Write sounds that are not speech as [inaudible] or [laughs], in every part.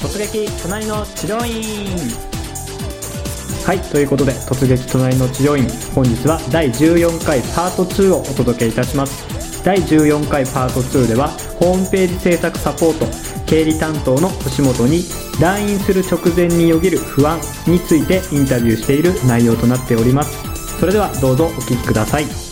突撃隣の治療院はいということで突撃隣の治療院本日は第14回パート2をお届けいたします。第14回パート2ではホームページ制作サポート経理担当の星本に来院する直前によぎる不安についてインタビューしている内容となっております。それではどうぞお聞きください。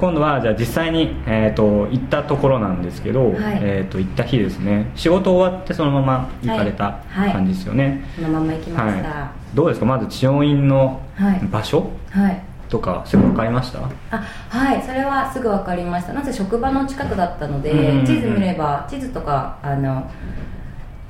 今度はじゃあ実際に、えー、と行ったところなんですけど、はい。えー、と行った日ですね。仕事終わってそのまま行かれたはい。はい。感じですよね、そのまま行きました。はい。どうですか？まず治療院のはい場所はい。とかすぐ分かりました、あはい。それはすぐ分かりました。なぜ職場の近くだったので、うん。地図見れば地図とかあの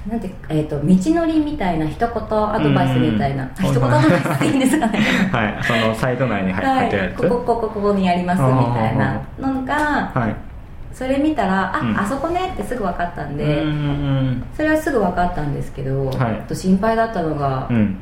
なんて、えー、と道のりみたいな一言アドバイスみたいな、うんあ一言アドバイスでいいんですかね。はい。そのサイト内に入入ってるやつ。ここここここにやりますみたいなのがはい。それ見たらあ、うん。あそこねってすぐ分かったんうで、んそれはすぐ分かったんですけど、はい。あと心配だったのが、うん。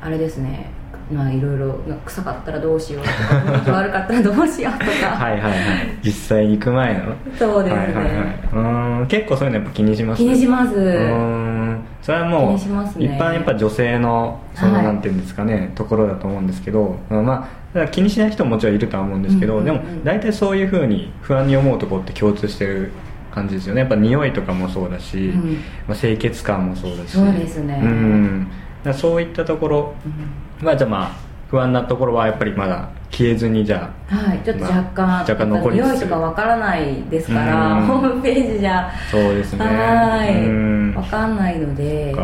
あれですねまあいろいろ臭かったらどうしようとか [laughs] 悪かったらどうしようとか、はいはいはい。実際に行く前の。そうですね、はいはいはい、うーん結構そういうのやっぱ気にします気にします、うーんそれはもう気にしますね。一般やっぱ女性のそのはい。なんていうんですかね、ところだと思うんですけどまあ気にしない人ももちろんいるとは思うんですけど、うんうんうん。でも大体そういうふうに不安に思うところって共通してる感じですよね。やっぱ匂いとかもそうだし、うん。まあ、清潔感もそうだし。そうですね。うん。だそういったところうんまあじゃあまあ不安なところはやっぱりまだ消えずにじゃはい、ちょっと若干、まあ若干残りつつ。匂いとかわからないですから、うん。ホームページじゃあそうですね。はいうん。わかんないので、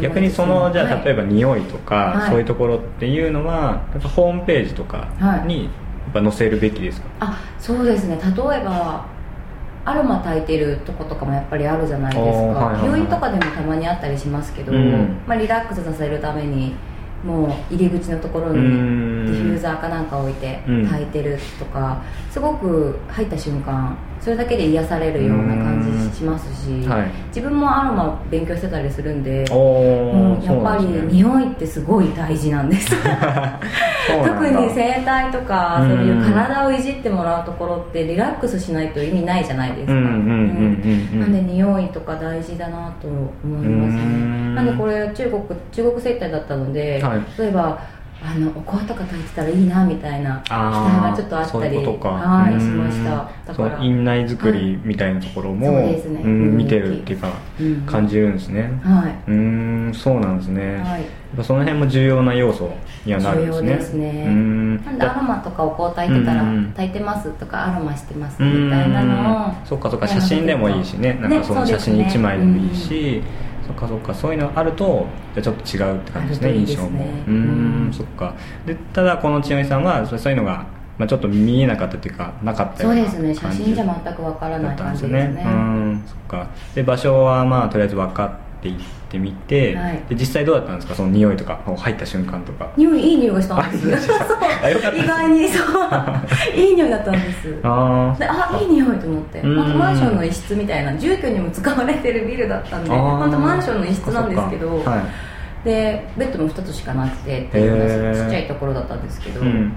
逆にそのじゃあ例えば、ば匂いとか、はい。そういうところっていうのはやっぱホームページとかにやっぱ載せるべきですか、あそうですね。例えばアロマ炊いてるとことかもやっぱりあるじゃないですか、はいはいはい病院とかでもたまにあったりしますけど、うん。まあ、リラックスさせるためにもう入り口のところにデうん。ィフューザーかなんか置いてうん。炊いてるとかすごく入った瞬間それだけで癒されるような感じしますし、はい。自分もアロマ勉強してたりするんでおお、うんやっぱりね匂いってすごい大事なんです。[laughs] [laughs] 特に整体とかうん。そういう体をいじってもらうところってリラックスしないと意味ないじゃないですか。なんで匂いとか大事だなと思いますね。うん。なんでこれ中国中国整体だったので、はい。例えばあのお香とか炊いてたらいいなみたいな期待がちょっとあったりはいしました。だそからの院内作りみたいなところも、そうですね。ん見てるっていうかうん。感じるんですね。はうーんそうなんですね、い、はい、やっぱその辺も重要な要素にはなるんですね。重要ですね。うーん。なんでアロマとかお香炊いてたらうん。炊いてますとかアロマしてますうみたいなのをそっかそっか写真でもいいしね。なんかその写真1枚でもいいし、そっかそっかそういうのあるとじゃあちょっと違うって感じですねね。印象も。うんんそっか。でただこの千代さんはそういうのが、まあ、ちょっと見えなかったっていうかなかったよなそううですね。写真じゃ全くわからない感じですね。うんそっか。で場所はまあとりあえず分かっていってみて、はい。で実際どうだったんですか？その匂いとか入った瞬間とか。匂いいい匂いがしたんです。意外にそう。[laughs] いい匂いだったんです。あであいい匂いと思って。マンションの一室みたいな住居にも使われてるビルだったんで本当マンションの一室なんですけど、はい。でベッドも2つしかなくてっていうようへー。なちっちゃいところだったんですけど、うん。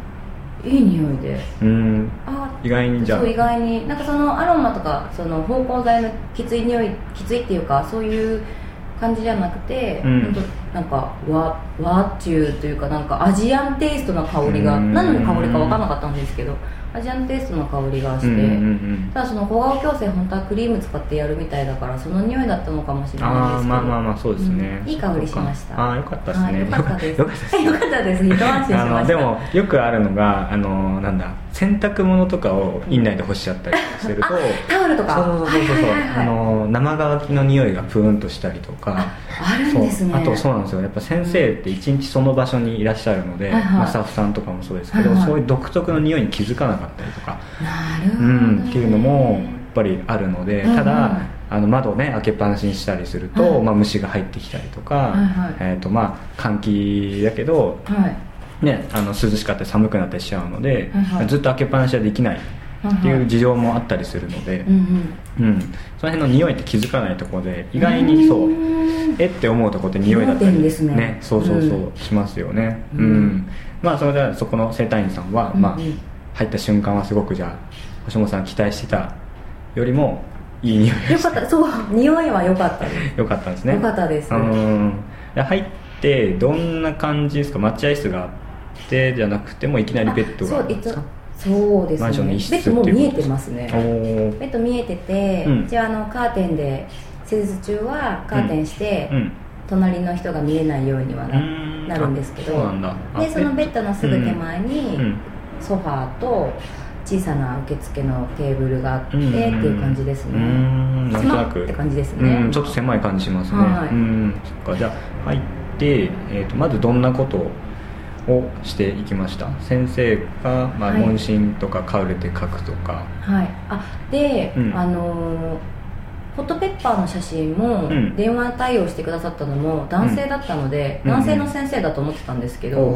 いい匂いで。うん。あ意外にじゃあ。そう意外に。なんかそのアロマとかその芳香剤のきつい匂いきついっていうかそういう感じじゃなくて、うん。なんか和和中というかなんかアジアンテイストな香りがうん。何の香りか分からなかったんですけどアジアンテイストな香りがして、うんうんうん。ただその小顔矯正本当はクリーム使ってやるみたいだからその匂いだったのかもしれないですけど。まあまあまあそうですね、うん。いい香りしました。ああよかったですね、はいよかったです。よかったです。よかったです。一安心しました。あのでもよくあるのがあのなんだ洗濯物とかを院内で干しちゃったりするとタオルとか。そうそうそうそう。はいはいはいはい。あの生乾きの匂いがプーンとしたりとか。ああるんですね。そう。あとそうなんですよ。やっぱ先生って一日その場所にいらっしゃるので、はいはい。まあ、スタッフさんとかもそうですけど、はいはい。そういう独特の匂いに気づかなかったりとか、なるほど、うん、っていうのもやっぱりあるので、うんうん。ただあの窓をね開けっぱなしにしたりすると、はい。まあ、虫が入ってきたりとか、はいはい。えーとまあ、換気だけど、はい。ね、あの涼しかったり寒くなったりしちゃうので、はいはい。ずっと開けっぱなしはできないっていう事情もあったりするので、うんうん。うん。その辺の匂いって気づかないところで意外にそうえって思うところって匂いだったり盲点ですね。そうそうそう、うん。しますよね。ううん。ん、まあそれでそこの整体院さんは、まあうん。うん入った瞬間はすごくじゃあ星本さん期待してたよりもいい匂いよかった。そう匂いは良かったです。よかったんですね。良かったです。うん。で入ってどんな感じですか？待合室があってじゃなくてもいきなりベッドがあるんですか？そうですね。マンションの一室ベッドもう見えってますね。ベッド見えてて、うん。じゃああのカーテンで施術中はカーテンして、うん。隣の人が見えないようにはな,、うん。なるんですけどあそうなんだ。あでそのベッドのすぐ手前に、うんソファーと小さな受付のテーブルがあって、うん。っていう感じですうねんなんとなく。狭って感じですね、うん。ちょっと狭い感じしますね、はいうん。そっか。じゃあ入って、えー、とまずどんなことをしていきました？先生が、まあ、はい。問診とかカウレで書くとか、はい。あで、うん。あのーホットペッパーの写真もうん。電話対応してくださったのも男性だったので、うん。男性の先生だと思ってたんですけど、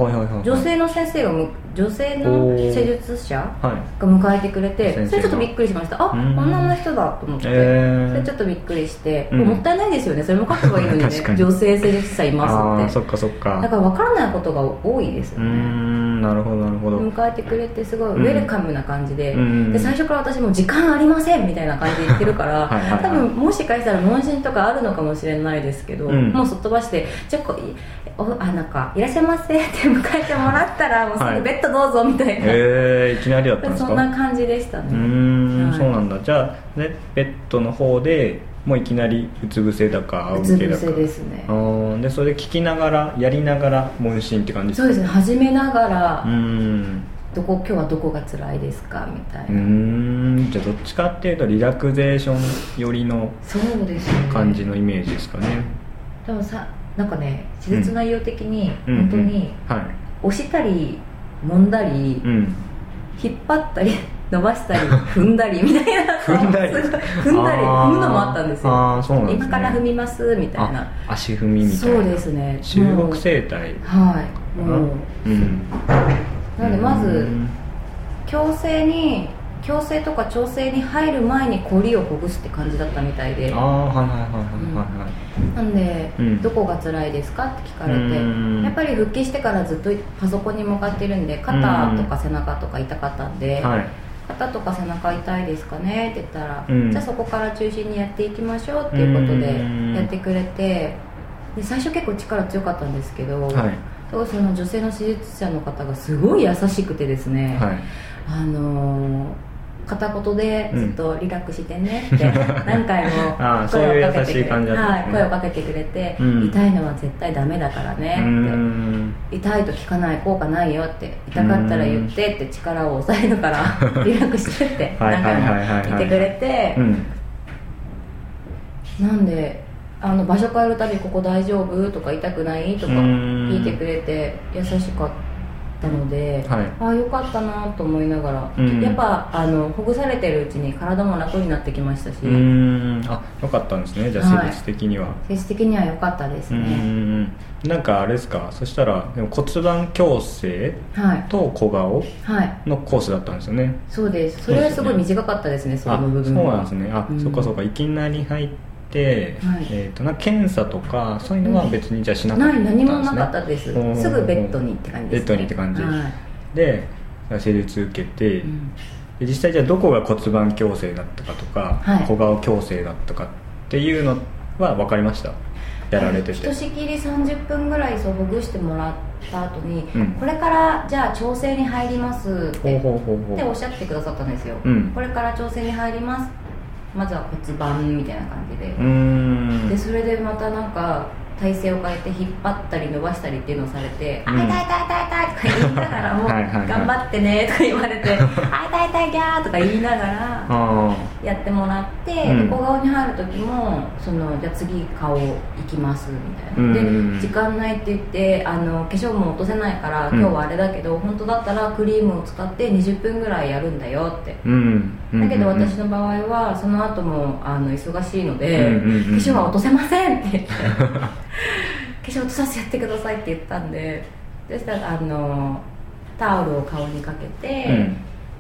女性の先生がむ女性の施術者はい。が迎えてくれて先生が。それちょっとびっくりしました。あうん。女の人だと思って、えー。それちょっとびっくりして、うん。もったいないですよね。それも書けばいいのにね。[laughs] 女性施術者いあますっあそっかそってかだから分からないことが多いですよね。んなるほどなるほど。迎えてくれてすごいうん。ウェルカムな感じで,、うん。で最初から私も時間ありませんみたいな感じで言ってるからはいはいはい。多分もしかしたら問診とかあるのかもしれないですけど、うん。もうすっ飛ばしてじゃあこいおあなんかいらっしゃいませって迎えてもらったらもうすはい。ぐベッドどうぞみたいな、えー、いきなりだったんですか？そんな感じでしたね。うーん、はい。そうなんだ。じゃあねベッドの方でもういきなりうつ伏せだか仰うつ向けだか伏せですね。あーでそれで聞きながらやりながら問診って感じですか？そうですね。始めながら、うーん。どこ今日はどこが辛いですかみたいうな、ーんじゃあどっちかっていうとリラクゼーション寄りのそうですね。感じのイメージですかね、でもさなんかね施術内容的にうん。本当にはい。押したり揉んだり、うん。引っ張ったり [laughs] 伸ばしたり踏んだりみたいな。踏んだり。踏んだり踏むのもあったんですよ。そうなんですね。今から踏みますみたいな。あ足踏みみたいな。そうですね。中国生態。はい。もう。うん。なのでまずうん。矯正に矯正とか調整に入る前にコリをほぐすって感じだったみたいで。ああはいはいはいはいはいなんで、うん。どこが辛いですかって聞かれてうん。やっぱり復帰してからずっとパソコンに向かってるんで肩とか背中とか痛かったんで、はい。肩とか背中痛いですかねって言ったら、うん。じゃあそこから中心にやっていきましょうっていうことでうん。やってくれてで最初結構力強かったんですけど、はい。その女性の手術者の方がすごい優しくてですね、はい。あのー片言でずっとリラックスしてねって何回も [laughs] あーそういう優しい感じだったんはい、ですね。声をかけてくれて、うん。痛いのは絶対ダメだからねんって。痛いと効かない効果ないよって痛かったら言ってって力を抑えるからリラックスしてって [laughs] はい何回も言ってくれてうん。なんであの場所変えるたびここ大丈夫とか痛くないとかうん。聞いてくれて優しかったので、はい。ああよかったなと思いながら、うん。やっぱあのほぐされてるうちに体も楽になってきましたし、あよかったんですね。じゃあはい。施術的には、精神的には良かったです。ね、んなんかあれですか？そしたら骨盤矯正はい。と小顔はい。のコースだったんですよね。そうです。それはすごい短かったですねそあの部分そうはなんですね。あ、うん。そっかそっか。いきなり入って、はい。えー、とな検査とかそういうのは別にじゃあしなかったです、ね。何もなかったです。うんすぐベッドにって感じです、ね、ベッドにって感じはい。で施術受けて、うん。で実際じゃあどこが骨盤矯正だったかとか、はい。小顔矯正だったかっていうのは分かりました？やられてて。ひとしきり30分ぐらいそうほぐしてもらった後に、うん。これからじゃあ調整に入りますっておっしゃってくださったんですよ、うん。これから調整に入りますまずは骨盤みたいな感じで、でそれでまたなんか体勢を変えて引っ張ったり伸ばしたりっていうのをされて「うん。あ痛い痛い痛い痛い」とか言いながらもいはいはい。頑張ってね」とか言われて「[laughs] あ痛い痛いギャー」とか言いながらあやってもらって、小顔に入る時もそのじゃあ次顔行きますみたいな、うん。で時間ないって言ってあの化粧も落とせないから、うん。今日はあれだけど本当だったらクリームを使って20分ぐらいやるんだよって。うんだけどうんうん。私の場合はその後もあの忙しいので、うんうんうん化粧は落とせませんって言って。[laughs] 化粧落とさせてやってくださいって言ったんでそしたらあのタオルを顔にかけて、う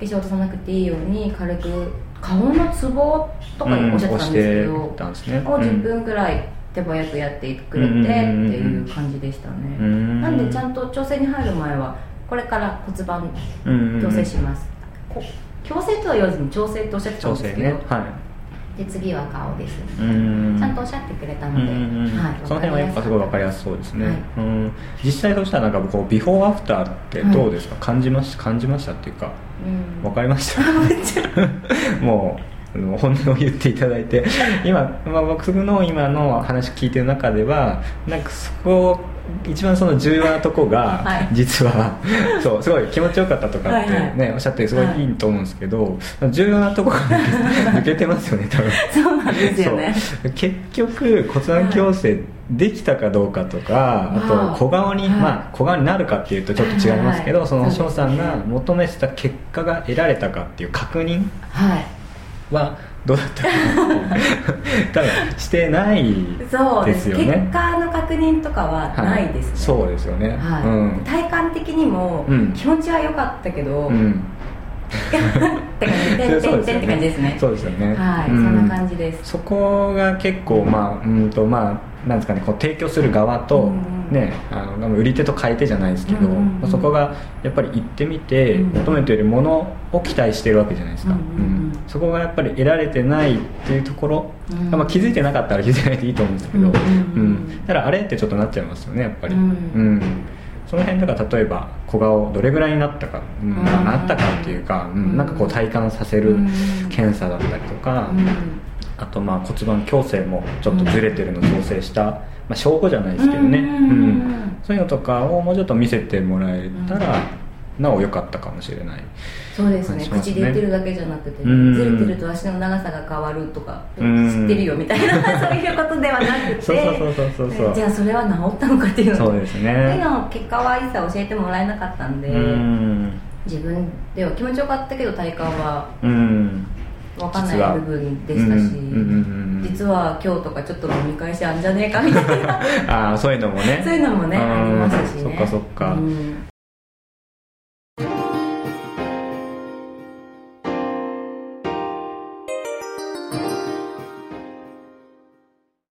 ん。化粧落とさなくていいように軽く顔のツボとかおっしゃってたんですけど、うんね。を10分ぐらい手早くやってくれてっていう感じでしたね、うん。なんでちゃんと調整に入る前はこれから骨盤うん矯正します、こ矯正とは言わずに調整っておっしゃってたん調整ですけど、ねはで次は顔です、うん。ちゃんとおっしゃってくれたうん。ので、はい、その辺はやっぱすごい分かりやすそうですね、はいうん。実際そうした？らなんかこうビフォーアフターってどうですか、感じまし感じましたっていうかうん。分かりました？[laughs] [laughs] もう本音を言っていただいて。今、まあ、僕の今の話聞いてる中ではなんかそこ一番その重要なとこがはい。実は、[laughs] そうすごい気持ちよかったとかってね、はいはい。おっしゃってすごいいいと思うんですけど、重要なとこが抜けてますよね多分。[laughs] そうなんですよね。結局骨盤矯正できたかどうかとか、あと小顔に、はい。まあ小顔になるかっていうとちょっと違いますけど、はい。その翔さんが求めてた結果が得られたかっていう確認はいはどうだったかな多分してないそうです。よね結果の確認とかはないですね、はい。そうですよね、はい。うん。体感的にもうん。気持ちは良かったけど、うん。って感じでてんてんてんって感じですね。そうですよね。はい、うん。そんな感じです。そこが結構まあうんとまあなんですかねこう提供する側と、うんねあの売り手と買い手じゃないですけど、そこがやっぱり行ってみて、うん。求めているものを期待してるわけじゃないですか、うんそこがやっぱり得られてないっていうところ、うん。まあ、気づいてなかったら気づいてないでいいと思うんですけど、うん。だからあれってちょっとなっちゃいますよねやっぱり、うん。うん。その辺だから例えば小顔どれぐらいになったか、うんまなったかっていうか、うん。うん。なんかこう体感させるうん。検査だったりとか、うん。あとまあ骨盤矯正もちょっとずれてるの調整した、まあ、証拠じゃないですけどね、うん。うん。そういうのとかをもうちょっと見せてもらえたら、なお良かったかもしれない。そうですね。口で言ってるだけじゃなくて、うん。ずれてると足の長さが変わるとか知うん。ってるよみたいな [laughs] そういうことではなくて。そうそうそうそうそうそう。じゃあそれは治ったのかっていう。のそうですっていうねのを結果は一切教えてもらえなかったんで、うん。自分では気持ちよかったけど体感はうん。分かんない部分でしたし、実は今日とかちょっと飲み会しあんじゃねえかみたいな。[laughs] ああそういうのもね。そういうのもねうんありますしね。そっかそっか、うん